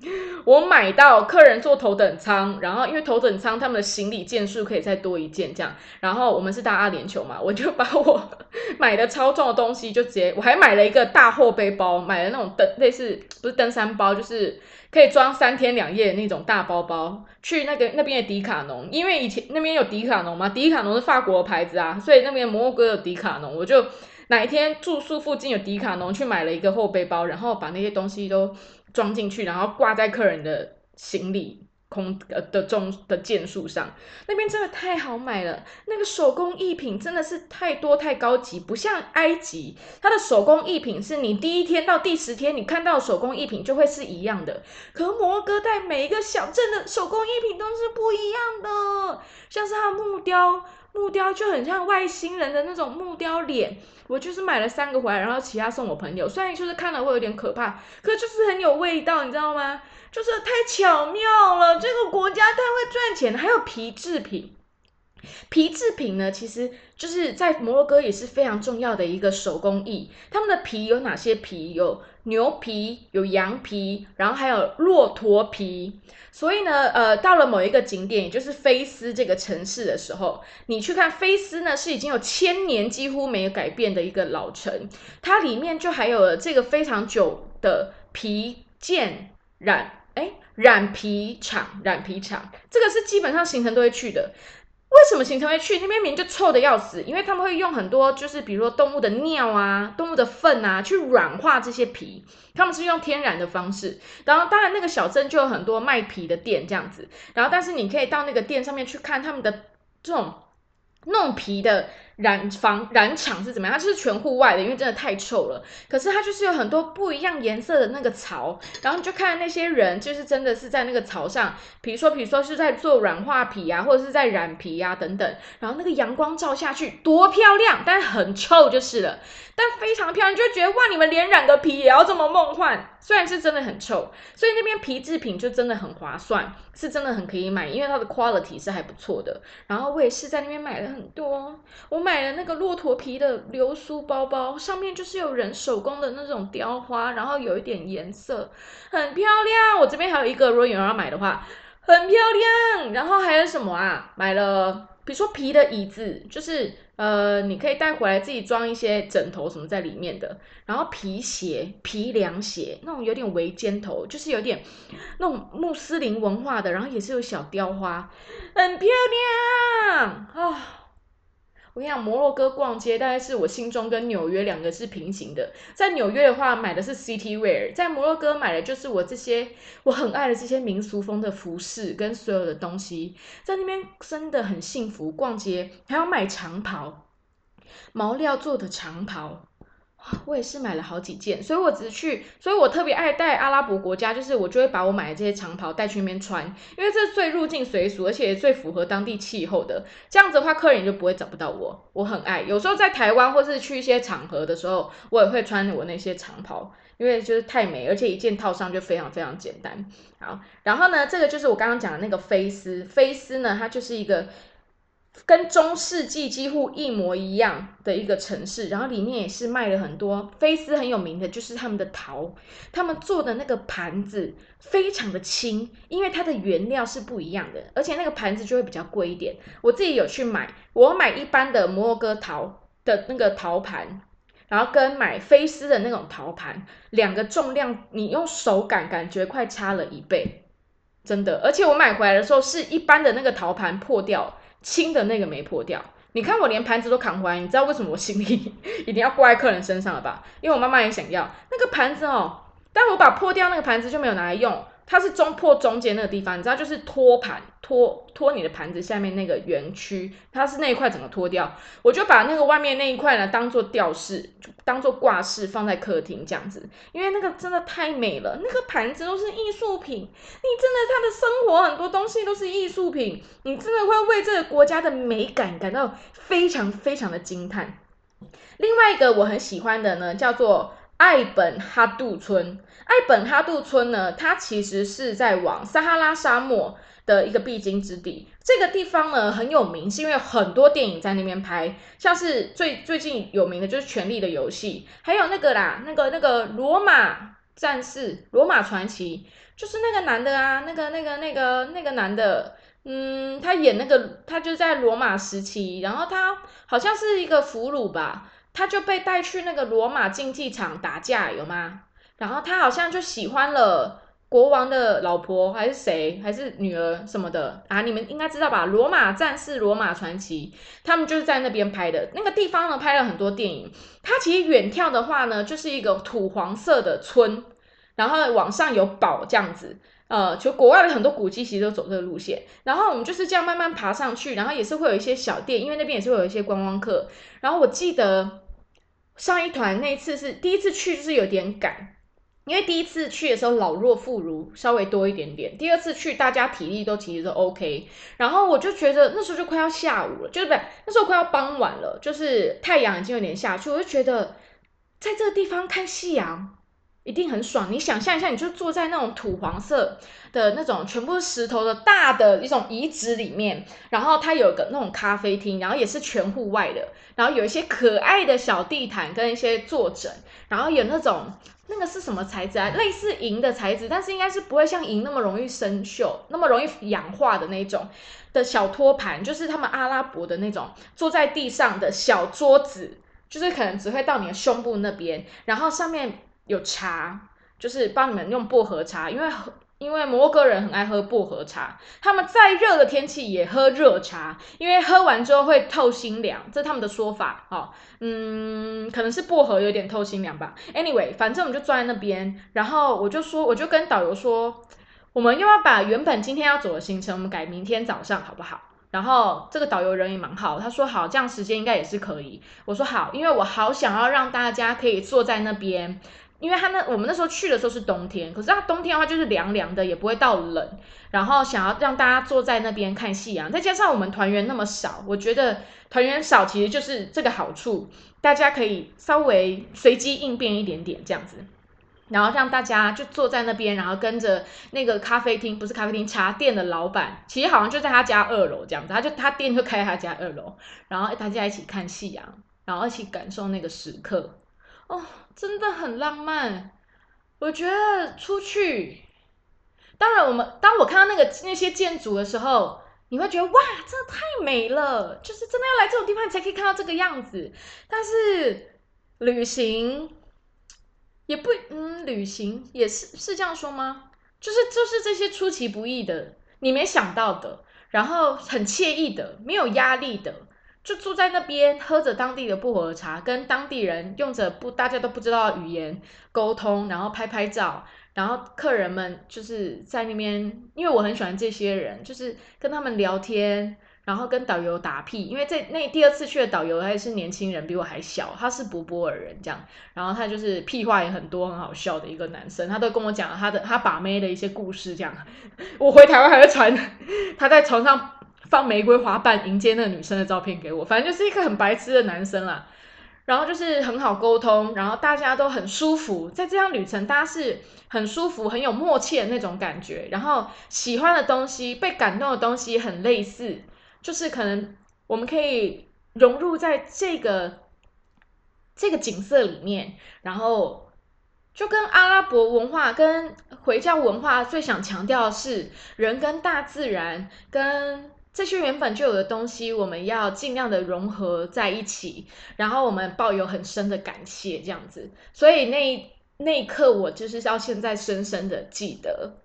我买到客人坐头等舱，然后因为头等舱他们的行李件数可以再多一件这样，然后我们是搭阿联酋嘛，我就把我买的超重的东西就直接，我还买了一个大后背包，买了那种登类似不是登山包，就是可以装三天两夜的那种大包包，去那个那边的迪卡侬，因为以前那边有迪卡侬嘛，迪卡侬是法国的牌子啊，所以那边摩洛哥有迪卡侬，我就哪一天住宿附近有迪卡侬，去买了一个后背包，然后把那些东西都。装进去，然后挂在客人的行李空呃的中的件数上，那边真的太好买了。那个手工艺品真的是太多太高级，不像埃及，它的手工艺品是你第一天到第十天你看到手工艺品就会是一样的。可摩洛哥在每一个小镇的手工艺品都是不一样的，像是它木雕，木雕就很像外星人的那种木雕脸。我就是买了三个回来，然后其他送我朋友。虽然就是看了会有点可怕，可就是很有味道，你知道吗？就是太巧妙了，这个国家太会赚钱还有皮制品，皮制品呢，其实就是在摩洛哥也是非常重要的一个手工艺。他们的皮有哪些皮？有牛皮，有羊皮，然后还有骆驼皮。所以呢，呃，到了某一个景点，也就是菲斯这个城市的时候，你去看菲斯呢，是已经有千年几乎没有改变的一个老城，它里面就还有这个非常久的皮件染，哎，染皮厂，染皮厂，这个是基本上行程都会去的。为什么行程会去那边？明就臭的要死，因为他们会用很多，就是比如说动物的尿啊、动物的粪啊，去软化这些皮。他们是用天然的方式。然后，当然那个小镇就有很多卖皮的店这样子。然后，但是你可以到那个店上面去看他们的这种弄皮的。染房染厂是怎么样？它就是全户外的，因为真的太臭了。可是它就是有很多不一样颜色的那个槽，然后你就看那些人，就是真的是在那个槽上，比如说，比如说是在做软化皮啊，或者是在染皮啊等等。然后那个阳光照下去，多漂亮，但很臭就是了。但非常漂亮，就觉得哇，你们连染个皮也要这么梦幻。虽然是真的很臭，所以那边皮制品就真的很划算，是真的很可以买，因为它的 quality 是还不错的。然后我也是在那边买了很多，我买了那个骆驼皮的流苏包包，上面就是有人手工的那种雕花，然后有一点颜色，很漂亮。我这边还有一个，如果有人要买的话，很漂亮。然后还有什么啊？买了。比如说皮的椅子，就是呃，你可以带回来自己装一些枕头什么在里面的。然后皮鞋、皮凉鞋，那种有点围肩头，就是有点那种穆斯林文化的，然后也是有小雕花，很漂亮啊。我跟你讲，摩洛哥逛街大概是我心中跟纽约两个是平行的。在纽约的话，买的是 City Wear；在摩洛哥买的就是我这些我很爱的这些民俗风的服饰跟所有的东西。在那边真的很幸福，逛街还要买长袍，毛料做的长袍。我也是买了好几件，所以我只是去，所以我特别爱带阿拉伯国家，就是我就会把我买的这些长袍带去那边穿，因为这是最入境随俗，而且最符合当地气候的。这样子的话，客人就不会找不到我。我很爱，有时候在台湾或是去一些场合的时候，我也会穿我那些长袍，因为就是太美，而且一件套上就非常非常简单。好，然后呢，这个就是我刚刚讲的那个菲斯，菲斯呢，它就是一个。跟中世纪几乎一模一样的一个城市，然后里面也是卖了很多菲斯很有名的，就是他们的陶，他们做的那个盘子非常的轻，因为它的原料是不一样的，而且那个盘子就会比较贵一点。我自己有去买，我买一般的摩洛哥陶的那个陶盘，然后跟买菲斯的那种陶盘，两个重量你用手感感觉快差了一倍，真的。而且我买回来的时候是一般的那个陶盘破掉。轻的那个没破掉，你看我连盘子都扛回来，你知道为什么我心里 一定要挂在客人身上了吧？因为我妈妈也想要那个盘子哦，但我把破掉那个盘子就没有拿来用。它是中破中间那个地方，你知道，就是托盘托托你的盘子下面那个圆区，它是那一块整个脱掉，我就把那个外面那一块呢当做吊饰，就当做挂饰放在客厅这样子，因为那个真的太美了，那个盘子都是艺术品，你真的他的生活很多东西都是艺术品，你真的会为这个国家的美感感到非常非常的惊叹。另外一个我很喜欢的呢，叫做。艾本哈杜村。艾本哈杜村呢，它其实是在往撒哈拉沙漠的一个必经之地。这个地方呢很有名，是因为很多电影在那边拍，像是最最近有名的就是《权力的游戏》，还有那个啦，那个那个罗马战士、罗马传奇，就是那个男的啊，那个那个那个那个男的。嗯，他演那个，他就在罗马时期，然后他好像是一个俘虏吧，他就被带去那个罗马竞技场打架，有吗？然后他好像就喜欢了国王的老婆，还是谁，还是女儿什么的啊？你们应该知道吧？罗马战士、罗马传奇，他们就是在那边拍的，那个地方呢拍了很多电影。它其实远眺的话呢，就是一个土黄色的村，然后往上有堡这样子。呃，就国外的很多古迹其实都走这个路线，然后我们就是这样慢慢爬上去，然后也是会有一些小店，因为那边也是会有一些观光客。然后我记得上一团那一次是第一次去，就是有点赶，因为第一次去的时候老弱妇孺稍微多一点点，第二次去大家体力都其实都 OK。然后我就觉得那时候就快要下午了，就是不那时候快要傍晚了，就是太阳已经有点下去，我就觉得在这个地方看夕阳。一定很爽！你想象一下，你就坐在那种土黄色的那种全部是石头的大的一种遗址里面，然后它有个那种咖啡厅，然后也是全户外的，然后有一些可爱的小地毯跟一些坐枕，然后有那种那个是什么材质啊？类似银的材质，但是应该是不会像银那么容易生锈、那么容易氧化的那种的小托盘，就是他们阿拉伯的那种坐在地上的小桌子，就是可能只会到你的胸部那边，然后上面。有茶，就是帮你们用薄荷茶，因为因为摩哥人很爱喝薄荷茶，他们再热的天气也喝热茶，因为喝完之后会透心凉，这是他们的说法。哦，嗯，可能是薄荷有点透心凉吧。Anyway，反正我们就坐在那边，然后我就说，我就跟导游说，我们又要把原本今天要走的行程，我们改明天早上好不好？然后这个导游人也蛮好，他说好，这样时间应该也是可以。我说好，因为我好想要让大家可以坐在那边。因为他那我们那时候去的时候是冬天，可是它冬天的话就是凉凉的，也不会到冷。然后想要让大家坐在那边看夕阳，再加上我们团员那么少，我觉得团员少其实就是这个好处，大家可以稍微随机应变一点点这样子，然后让大家就坐在那边，然后跟着那个咖啡厅不是咖啡厅茶店的老板，其实好像就在他家二楼这样子，他就他店就开他家二楼，然后大家一起看夕阳，然后一起感受那个时刻。哦，真的很浪漫。我觉得出去，当然我们当我看到那个那些建筑的时候，你会觉得哇，真的太美了，就是真的要来这种地方你才可以看到这个样子。但是旅行也不，嗯，旅行也是是这样说吗？就是就是这些出其不意的，你没想到的，然后很惬意的，没有压力的。就住在那边，喝着当地的薄荷茶，跟当地人用着不大家都不知道的语言沟通，然后拍拍照，然后客人们就是在那边，因为我很喜欢这些人，就是跟他们聊天，然后跟导游打屁，因为这那第二次去的导游还是年轻人，比我还小，他是博波尔人这样，然后他就是屁话也很多，很好笑的一个男生，他都跟我讲他的他把妹的一些故事，这样，我回台湾还会传他在床上。放玫瑰花瓣迎接那个女生的照片给我，反正就是一个很白痴的男生啦。然后就是很好沟通，然后大家都很舒服，在这趟旅程，大家是很舒服、很有默契的那种感觉。然后喜欢的东西、被感动的东西很类似，就是可能我们可以融入在这个这个景色里面，然后就跟阿拉伯文化、跟回教文化最想强调的是人跟大自然跟。这些原本就有的东西，我们要尽量的融合在一起，然后我们抱有很深的感谢，这样子。所以那那一刻，我就是到现在深深的记得，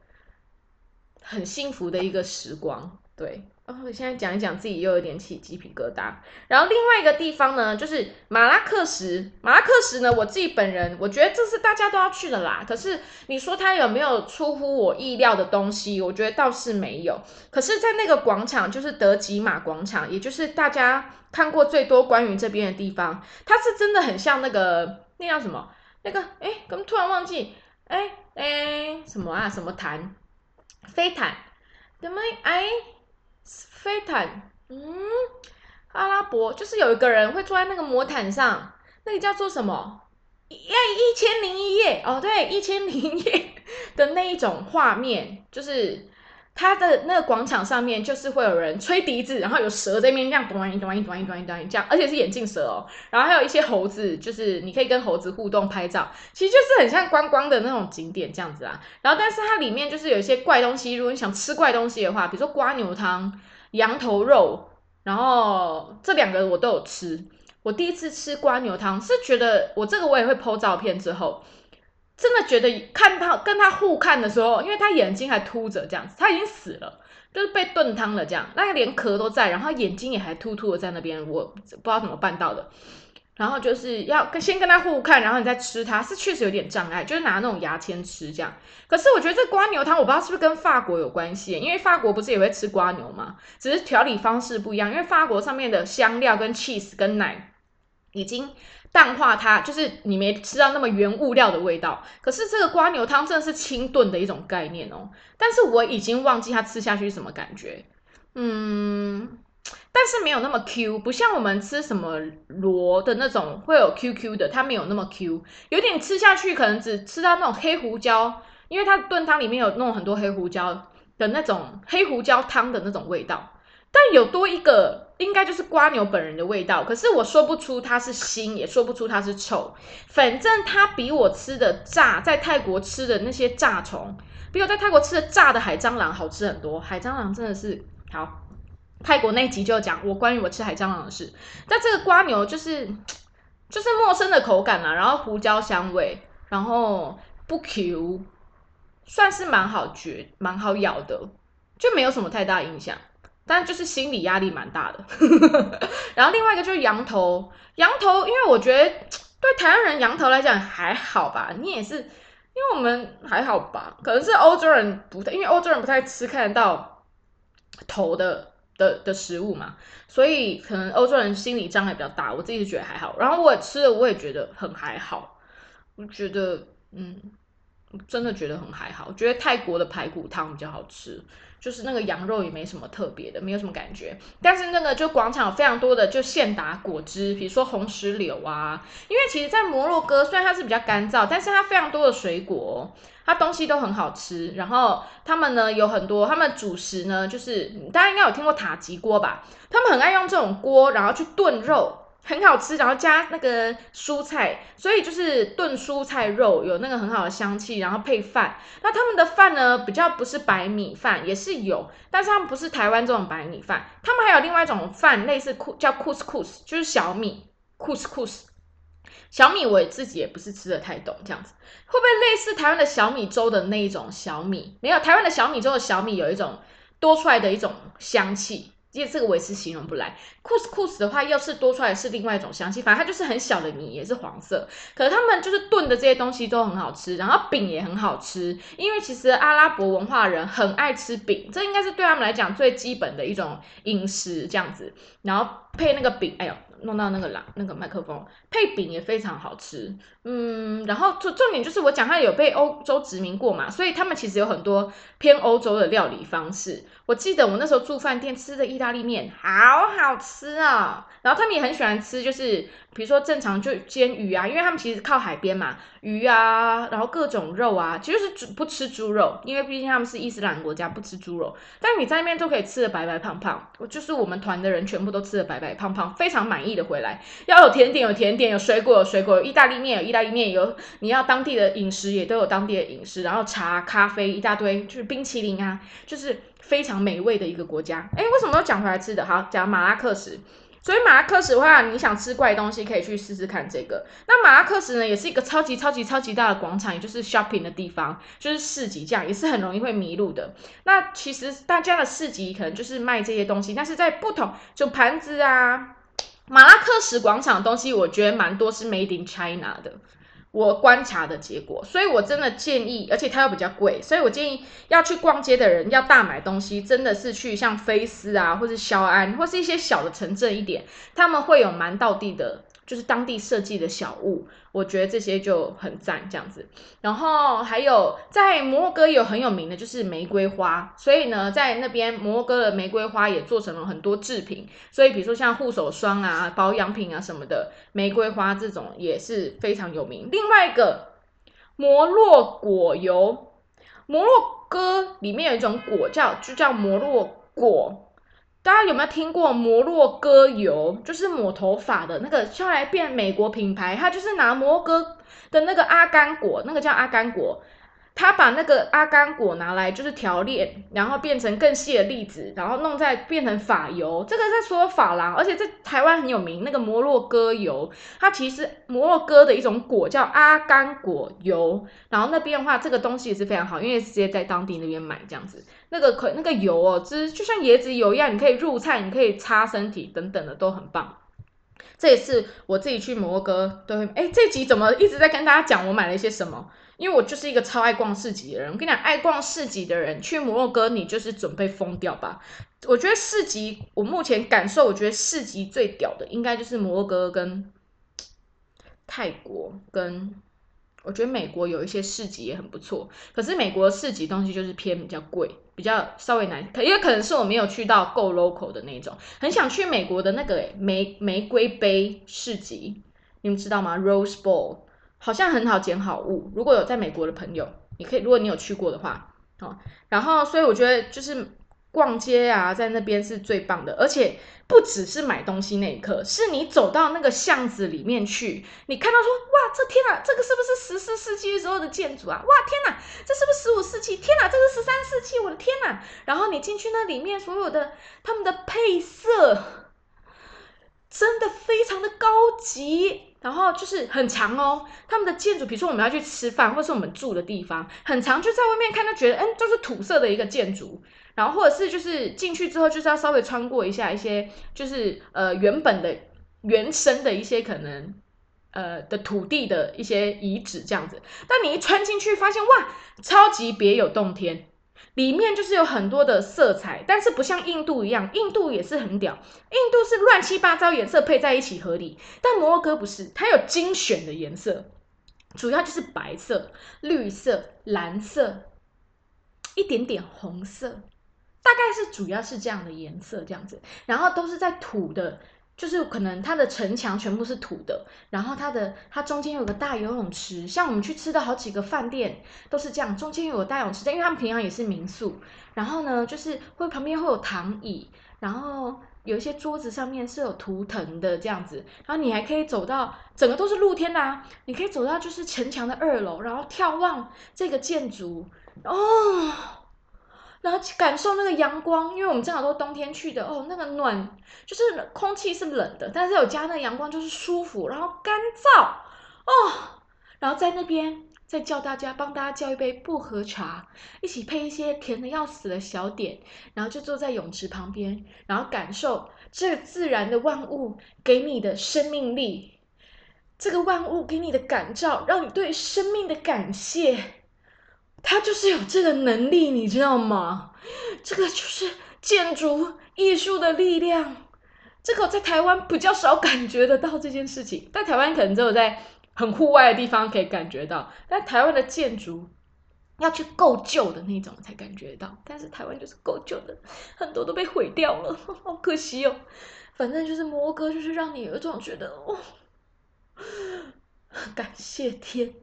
很幸福的一个时光，对。哦，现在讲一讲自己又有点起鸡皮疙瘩。然后另外一个地方呢，就是马拉克什。马拉克什呢，我自己本人我觉得这是大家都要去的啦。可是你说它有没有出乎我意料的东西？我觉得倒是没有。可是，在那个广场，就是德吉马广场，也就是大家看过最多关于这边的地方，它是真的很像那个那叫什么？那个哎，怎突然忘记？哎哎，什么啊？什么毯？飞毯？怎么哎？飞毯，嗯，阿拉伯就是有一个人会坐在那个魔毯上，那个叫做什么？一千零一夜。哦，对，一千零一夜的那一种画面，就是它的那个广场上面，就是会有人吹笛子，然后有蛇在那边这样咚一咚一咚一咚一咚这样，而且是眼镜蛇哦，然后还有一些猴子，就是你可以跟猴子互动拍照，其实就是很像观光的那种景点这样子啊。然后，但是它里面就是有一些怪东西，如果你想吃怪东西的话，比如说瓜牛汤、羊头肉，然后这两个我都有吃。我第一次吃瓜牛汤，是觉得我这个我也会 PO 照片之后，真的觉得看他跟他互看的时候，因为他眼睛还凸着这样子，他已经死了，就是被炖汤了这样，那个连壳都在，然后眼睛也还突突的在那边，我不知道怎么办到的。然后就是要先跟他互看，然后你再吃它，是确实有点障碍，就是拿那种牙签吃这样。可是我觉得这瓜牛汤，我不知道是不是跟法国有关系，因为法国不是也会吃瓜牛吗？只是调理方式不一样，因为法国上面的香料跟 cheese 跟奶。已经淡化它，就是你没吃到那么原物料的味道。可是这个瓜牛汤真的是清炖的一种概念哦。但是我已经忘记它吃下去是什么感觉，嗯，但是没有那么 Q，不像我们吃什么螺的那种会有 QQ 的，它没有那么 Q，有点吃下去可能只吃到那种黑胡椒，因为它炖汤里面有弄很多黑胡椒的那种黑胡椒汤的那种味道。但有多一个，应该就是瓜牛本人的味道。可是我说不出它是腥，也说不出它是臭。反正它比我吃的炸，在泰国吃的那些炸虫，比我在泰国吃的炸的海蟑螂好吃很多。海蟑螂真的是好。泰国那集就讲我关于我吃海蟑螂的事。但这个瓜牛就是就是陌生的口感啦，然后胡椒香味，然后不 Q，算是蛮好嚼、蛮好咬的，就没有什么太大影响。但就是心理压力蛮大的，然后另外一个就是羊头，羊头，因为我觉得对台湾人羊头来讲还好吧，你也是，因为我们还好吧，可能是欧洲人不太，因为欧洲人不太吃看得到头的的的食物嘛，所以可能欧洲人心理障碍比较大，我自己觉得还好，然后我吃了我也觉得很还好，我觉得嗯，真的觉得很还好，我觉得泰国的排骨汤比较好吃。就是那个羊肉也没什么特别的，没有什么感觉。但是那个就广场有非常多的就现打果汁，比如说红石榴啊。因为其实，在摩洛哥虽然它是比较干燥，但是它非常多的水果，它东西都很好吃。然后他们呢有很多，他们主食呢就是大家应该有听过塔吉锅吧？他们很爱用这种锅，然后去炖肉。很好吃，然后加那个蔬菜，所以就是炖蔬菜肉有那个很好的香气，然后配饭。那他们的饭呢，比较不是白米饭，也是有，但是他们不是台湾这种白米饭，他们还有另外一种饭，类似库叫 couscous，，就是小米 couscous。小米我自己也不是吃的太懂，这样子会不会类似台湾的小米粥的那一种小米？没有，台湾的小米粥的小米有一种多出来的一种香气。因为这个我也是形容不来，库斯库斯的话，又是多出来是另外一种香气，反正它就是很小的米，也是黄色。可是他们就是炖的这些东西都很好吃，然后饼也很好吃。因为其实阿拉伯文化人很爱吃饼，这应该是对他们来讲最基本的一种饮食这样子。然后配那个饼，哎呦。弄到那个狼，那个麦克风配饼也非常好吃，嗯，然后重重点就是我讲它有被欧洲殖民过嘛，所以他们其实有很多偏欧洲的料理方式。我记得我那时候住饭店吃的意大利面好好吃啊，然后他们也很喜欢吃，就是比如说正常就煎鱼啊，因为他们其实靠海边嘛，鱼啊，然后各种肉啊，其实是不吃猪肉，因为毕竟他们是伊斯兰国家，不吃猪肉。但你在那边都可以吃的白白胖胖，我就是我们团的人全部都吃的白白胖胖，非常满意的回来。要有甜点有甜点，有水果有水果，有意大利面有意大利面，有你要当地的饮食也都有当地的饮食，然后茶咖啡一大堆，就是冰淇淋啊，就是。非常美味的一个国家，哎，为什么要讲回来吃的？好，讲马拉克什。所以马拉克什的话，你想吃怪东西，可以去试试看这个。那马拉克什呢，也是一个超级超级超级大的广场，也就是 shopping 的地方，就是市集，这样也是很容易会迷路的。那其实大家的市集可能就是卖这些东西，但是在不同就盘子啊，马拉克什广场的东西，我觉得蛮多是 made in China 的。我观察的结果，所以我真的建议，而且它又比较贵，所以我建议要去逛街的人要大买东西，真的是去像菲斯啊，或是肖安，或是一些小的城镇一点，他们会有蛮到地的就是当地设计的小物，我觉得这些就很赞这样子。然后还有在摩洛哥有很有名的就是玫瑰花，所以呢，在那边摩洛哥的玫瑰花也做成了很多制品。所以比如说像护手霜啊、保养品啊什么的，玫瑰花这种也是非常有名。另外一个摩洛果油，摩洛哥里面有一种果叫就叫摩洛果。大家有没有听过摩洛哥油？就是抹头发的那个，后来变美国品牌，它就是拿摩洛哥的那个阿甘果，那个叫阿甘果。他把那个阿甘果拿来就是调炼，然后变成更细的粒子，然后弄在变成法油。这个在说法郎，而且在台湾很有名。那个摩洛哥油，它其实摩洛哥的一种果叫阿甘果油。然后那边的话，这个东西也是非常好，因为直接在当地那边买这样子。那个可那个油哦，就是就像椰子油一样，你可以入菜，你可以擦身体等等的都很棒。这也是我自己去摩洛哥都会。哎，这集怎么一直在跟大家讲我买了一些什么？因为我就是一个超爱逛市集的人，我跟你讲，爱逛市集的人去摩洛哥，你就是准备疯掉吧。我觉得市集，我目前感受，我觉得市集最屌的，应该就是摩洛哥跟泰国，跟我觉得美国有一些市集也很不错。可是美国市集东西就是偏比较贵，比较稍微难，可也可能是我没有去到够 local 的那种，很想去美国的那个玫玫瑰杯市集，你们知道吗？Rose Bowl。好像很好捡好物，如果有在美国的朋友，你可以，如果你有去过的话，哦，然后所以我觉得就是逛街啊，在那边是最棒的，而且不只是买东西那一刻，是你走到那个巷子里面去，你看到说，哇，这天哪，这个是不是十四世纪时候的建筑啊？哇，天哪，这是不是十五世纪？天哪，这是十三世纪，我的天哪！然后你进去那里面，所有的他们的配色，真的非常的高级。然后就是很长哦，他们的建筑，比如说我们要去吃饭，或是我们住的地方，很长，就在外面看，就觉得，嗯，就是土色的一个建筑。然后或者是就是进去之后，就是要稍微穿过一下一些，就是呃原本的原生的一些可能呃的土地的一些遗址这样子。但你一穿进去，发现哇，超级别有洞天。里面就是有很多的色彩，但是不像印度一样，印度也是很屌，印度是乱七八糟颜色配在一起合理，但摩洛哥不是，它有精选的颜色，主要就是白色、绿色、蓝色，一点点红色，大概是主要是这样的颜色这样子，然后都是在土的。就是可能它的城墙全部是土的，然后它的它中间有个大游泳池，像我们去吃的好几个饭店都是这样，中间有个大泳池，因为他们平常也是民宿。然后呢，就是会旁边会有躺椅，然后有一些桌子上面是有图腾的这样子，然后你还可以走到整个都是露天的啊，你可以走到就是城墙的二楼，然后眺望这个建筑哦。然后感受那个阳光，因为我们正好都冬天去的哦，那个暖就是空气是冷的，但是有加那个阳光就是舒服，然后干燥哦，然后在那边再叫大家帮大家叫一杯薄荷茶，一起配一些甜的要死的小点，然后就坐在泳池旁边，然后感受这自然的万物给你的生命力，这个万物给你的感召，让你对生命的感谢。他就是有这个能力，你知道吗？这个就是建筑艺术的力量。这个在台湾比较少感觉得到这件事情，在台湾可能只有在很户外的地方可以感觉到。但台湾的建筑要去够旧的那种才感觉到，但是台湾就是够旧的，很多都被毁掉了，好可惜哦。反正就是摩哥，就是让你有一种觉得哦，感谢天，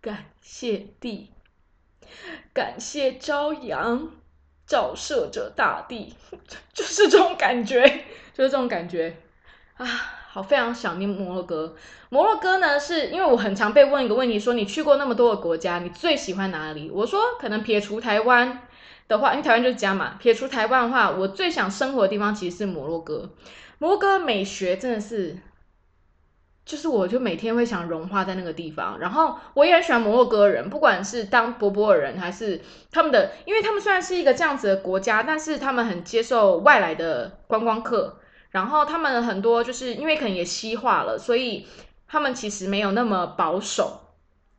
感谢地。感谢朝阳照射着大地，就是这种感觉，就是这种感觉啊！好，非常想念摩洛哥。摩洛哥呢，是因为我很常被问一个问题，说你去过那么多的国家，你最喜欢哪里？我说可能撇除台湾的话，因为台湾就是家嘛。撇除台湾的话，我最想生活的地方其实是摩洛哥。摩洛哥美学真的是。就是我就每天会想融化在那个地方，然后我也很喜欢摩洛哥人，不管是当波波尔人还是他们的，因为他们虽然是一个这样子的国家，但是他们很接受外来的观光客，然后他们很多就是因为可能也西化了，所以他们其实没有那么保守，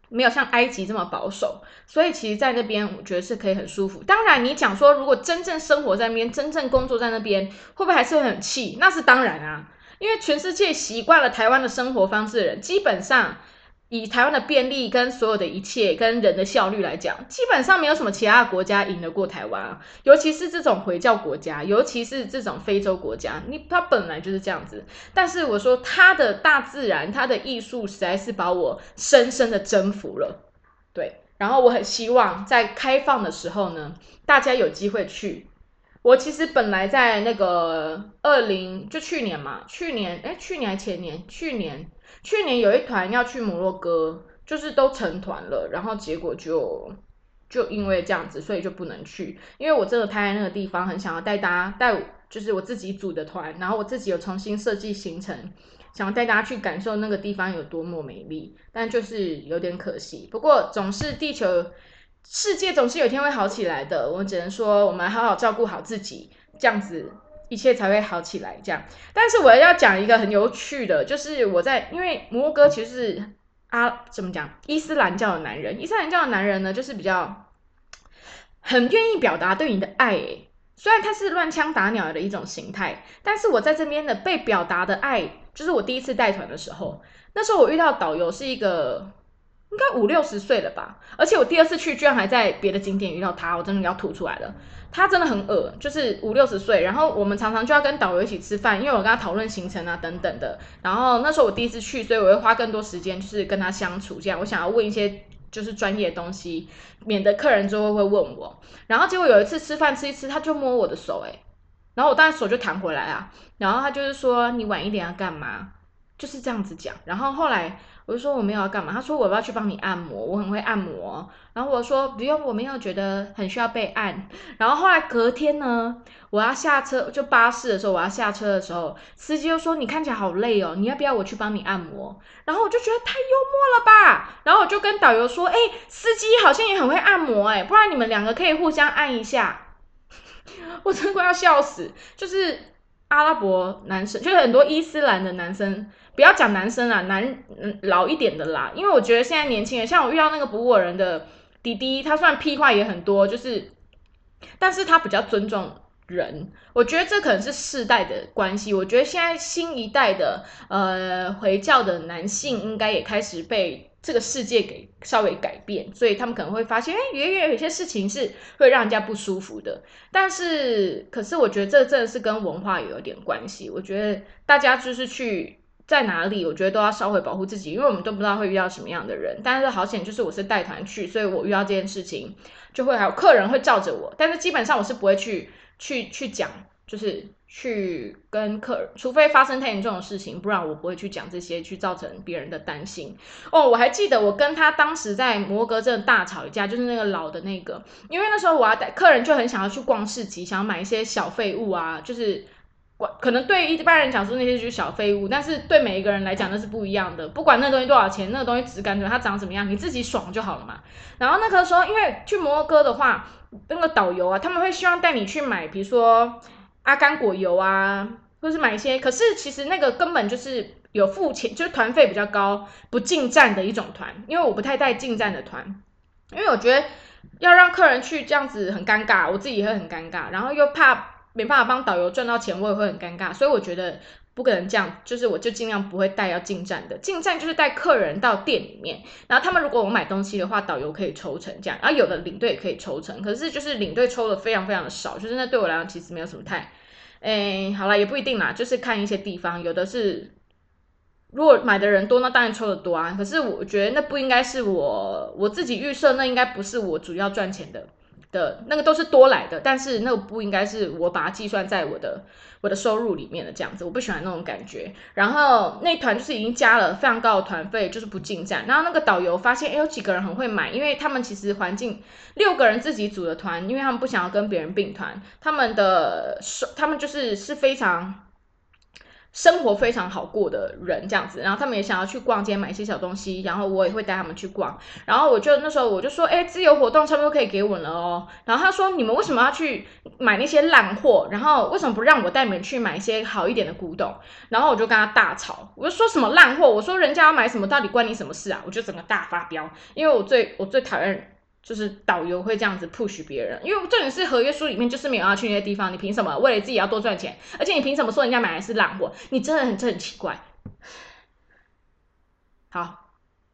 没有像埃及这么保守，所以其实，在那边我觉得是可以很舒服。当然，你讲说如果真正生活在那边，真正工作在那边，会不会还是会很气？那是当然啊。因为全世界习惯了台湾的生活方式的人，基本上。以台湾的便利跟所有的一切跟人的效率来讲，基本上没有什么其他国家赢得过台湾啊。尤其是这种回教国家，尤其是这种非洲国家，你它本来就是这样子。但是我说它的大自然，它的艺术实在是把我深深的征服了。对，然后我很希望在开放的时候呢，大家有机会去。我其实本来在那个二零就去年嘛，去年哎，去年还前年，去年。去年有一团要去摩洛哥，就是都成团了，然后结果就就因为这样子，所以就不能去。因为我真的太爱那个地方，很想要带大家带，就是我自己组的团，然后我自己有重新设计行程，想要带大家去感受那个地方有多么美丽，但就是有点可惜。不过总是地球世界总是有一天会好起来的，我只能说我们好好照顾好自己，这样子。一切才会好起来，这样。但是我要讲一个很有趣的，就是我在因为摩哥其实是啊，怎么讲？伊斯兰教的男人，伊斯兰教的男人呢，就是比较很愿意表达对你的爱。虽然他是乱枪打鸟的一种形态，但是我在这边的被表达的爱，就是我第一次带团的时候，那时候我遇到导游是一个应该五六十岁了吧，而且我第二次去居然还在别的景点遇到他，我真的要吐出来了。他真的很恶，就是五六十岁，然后我们常常就要跟导游一起吃饭，因为我跟他讨论行程啊等等的。然后那时候我第一次去，所以我会花更多时间，就是跟他相处，这样我想要问一些就是专业的东西，免得客人之后会问我。然后结果有一次吃饭吃一吃，他就摸我的手，哎，然后我当然手就弹回来啊。然后他就是说你晚一点要干嘛？就是这样子讲。然后后来。我就说我没有要干嘛，他说我要去帮你按摩，我很会按摩。然后我说不用，我没有觉得很需要被按。然后后来隔天呢，我要下车就巴士的时候，我要下车的时候，司机又说你看起来好累哦，你要不要我去帮你按摩？然后我就觉得太幽默了吧。然后我就跟导游说，哎，司机好像也很会按摩，哎，不然你们两个可以互相按一下。我真的快要笑死，就是阿拉伯男生，就是很多伊斯兰的男生。不要讲男生啦，男老一点的啦，因为我觉得现在年轻人，像我遇到那个哺乳人的弟弟，他虽然屁话也很多，就是，但是他比较尊重人。我觉得这可能是世代的关系。我觉得现在新一代的呃回教的男性，应该也开始被这个世界给稍微改变，所以他们可能会发现，哎，远远有些事情是会让人家不舒服的。但是，可是我觉得这真的是跟文化有点关系。我觉得大家就是去。在哪里，我觉得都要稍微保护自己，因为我们都不知道会遇到什么样的人。但是好险，就是我是带团去，所以我遇到这件事情，就会还有客人会罩着我。但是基本上我是不会去去去讲，就是去跟客人，除非发生太严重的事情，不然我不会去讲这些，去造成别人的担心。哦，我还记得我跟他当时在摩格镇大吵一架，就是那个老的那个，因为那时候我要带客人就很想要去逛市集，想要买一些小废物啊，就是。可能对一般人讲说那些就是小废物，但是对每一个人来讲那是不一样的。不管那东西多少钱，那个东西质感怎么，它长怎么样，你自己爽就好了嘛。然后那个时候，因为去摩洛哥的话，那个导游啊，他们会希望带你去买，比如说阿甘果油啊，或是买一些。可是其实那个根本就是有付钱，就是团费比较高，不进站的一种团。因为我不太带进站的团，因为我觉得要让客人去这样子很尴尬，我自己也会很尴尬，然后又怕。没办法帮导游赚到钱，我也会很尴尬，所以我觉得不可能这样，就是我就尽量不会带要进站的，进站就是带客人到店里面，然后他们如果我买东西的话，导游可以抽成这样，然后有的领队也可以抽成，可是就是领队抽的非常非常的少，就是那对我来讲其实没有什么太，哎，好了也不一定啦，就是看一些地方，有的是如果买的人多，那当然抽的多啊，可是我觉得那不应该是我我自己预设，那应该不是我主要赚钱的。的那个都是多来的，但是那个不应该是我把它计算在我的我的收入里面的这样子，我不喜欢那种感觉。然后那团就是已经加了非常高的团费，就是不进站。然后那个导游发现，哎，有几个人很会买，因为他们其实环境六个人自己组的团，因为他们不想要跟别人并团，他们的收他们就是是非常。生活非常好过的人这样子，然后他们也想要去逛街买一些小东西，然后我也会带他们去逛。然后我就那时候我就说，哎，自由活动差不多可以给我了哦。然后他说，你们为什么要去买那些烂货？然后为什么不让我带你们去买一些好一点的古董？然后我就跟他大吵，我就说什么烂货？我说人家要买什么，到底关你什么事啊？我就整个大发飙，因为我最我最讨厌。就是导游会这样子 push 别人，因为重点是合约书里面就是没有要去那些地方，你凭什么为了自己要多赚钱？而且你凭什么说人家买的是烂货？你真的很这很奇怪。好。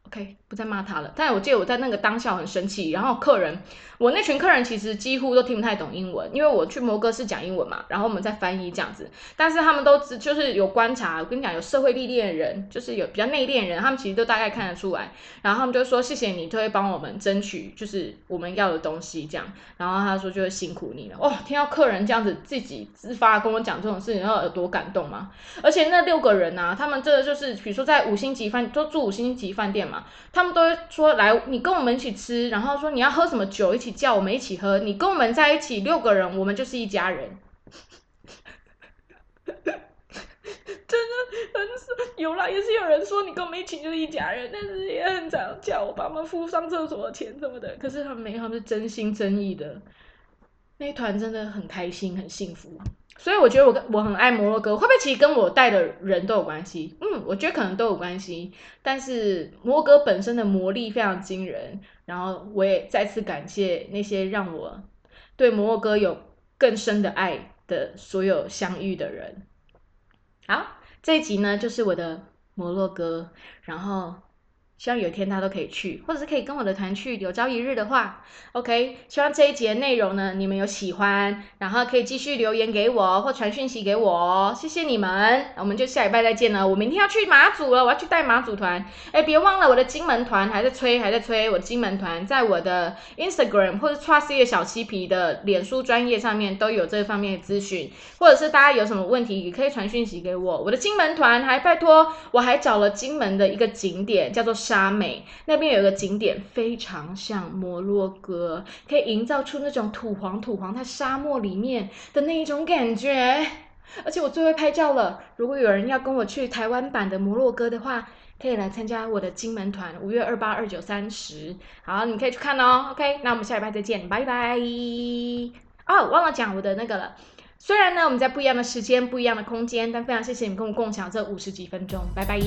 OK，不再骂他了。但我记得我在那个当下很生气，然后客人，我那群客人其实几乎都听不太懂英文，因为我去摩哥是讲英文嘛，然后我们在翻译这样子。但是他们都只就是有观察，我跟你讲，有社会历练的人，就是有比较内敛人，他们其实都大概看得出来。然后他们就说谢谢你，就会帮我们争取就是我们要的东西这样。然后他说就会辛苦你了。哦，听到客人这样子自己自发跟我讲这种事情，然后有多感动吗？而且那六个人呢，他们这就是比如说在五星级饭都住五星级饭店嘛。他们都会说来，你跟我们一起吃，然后说你要喝什么酒，一起叫我们一起喝。你跟我们在一起六个人，我们就是一家人。真的很是有啦，也是有人说你跟我们一起就是一家人，但是也很常叫我爸妈付上厕所的钱什么的。可是他们没，他们是真心真意的，那一团真的很开心，很幸福。所以我觉得我跟我很爱摩洛哥，会不会其实跟我带的人都有关系？嗯，我觉得可能都有关系。但是摩洛哥本身的魔力非常惊人，然后我也再次感谢那些让我对摩洛哥有更深的爱的所有相遇的人。好，这一集呢就是我的摩洛哥，然后。希望有一天他都可以去，或者是可以跟我的团去。有朝一日的话，OK。希望这一节内容呢，你们有喜欢，然后可以继续留言给我或传讯息给我，谢谢你们。我们就下礼拜再见了。我明天要去马祖了，我要去带马祖团。哎，别忘了我的金门团还在催，还在催。我金门团在我的 Instagram 或者 Trusty 小漆皮的脸书专业上面都有这方面的资讯，或者是大家有什么问题也可以传讯息给我。我的金门团还拜托，我还找了金门的一个景点叫做。沙美那边有个景点，非常像摩洛哥，可以营造出那种土黄土黄在沙漠里面的那一种感觉。而且我最会拍照了，如果有人要跟我去台湾版的摩洛哥的话，可以来参加我的金门团，五月二八、二九、三十。好，你可以去看哦。OK，那我们下礼拜再见，拜拜。哦，忘了讲我的那个了。虽然呢，我们在不一样的时间、不一样的空间，但非常谢谢你跟我共享这五十几分钟，拜拜。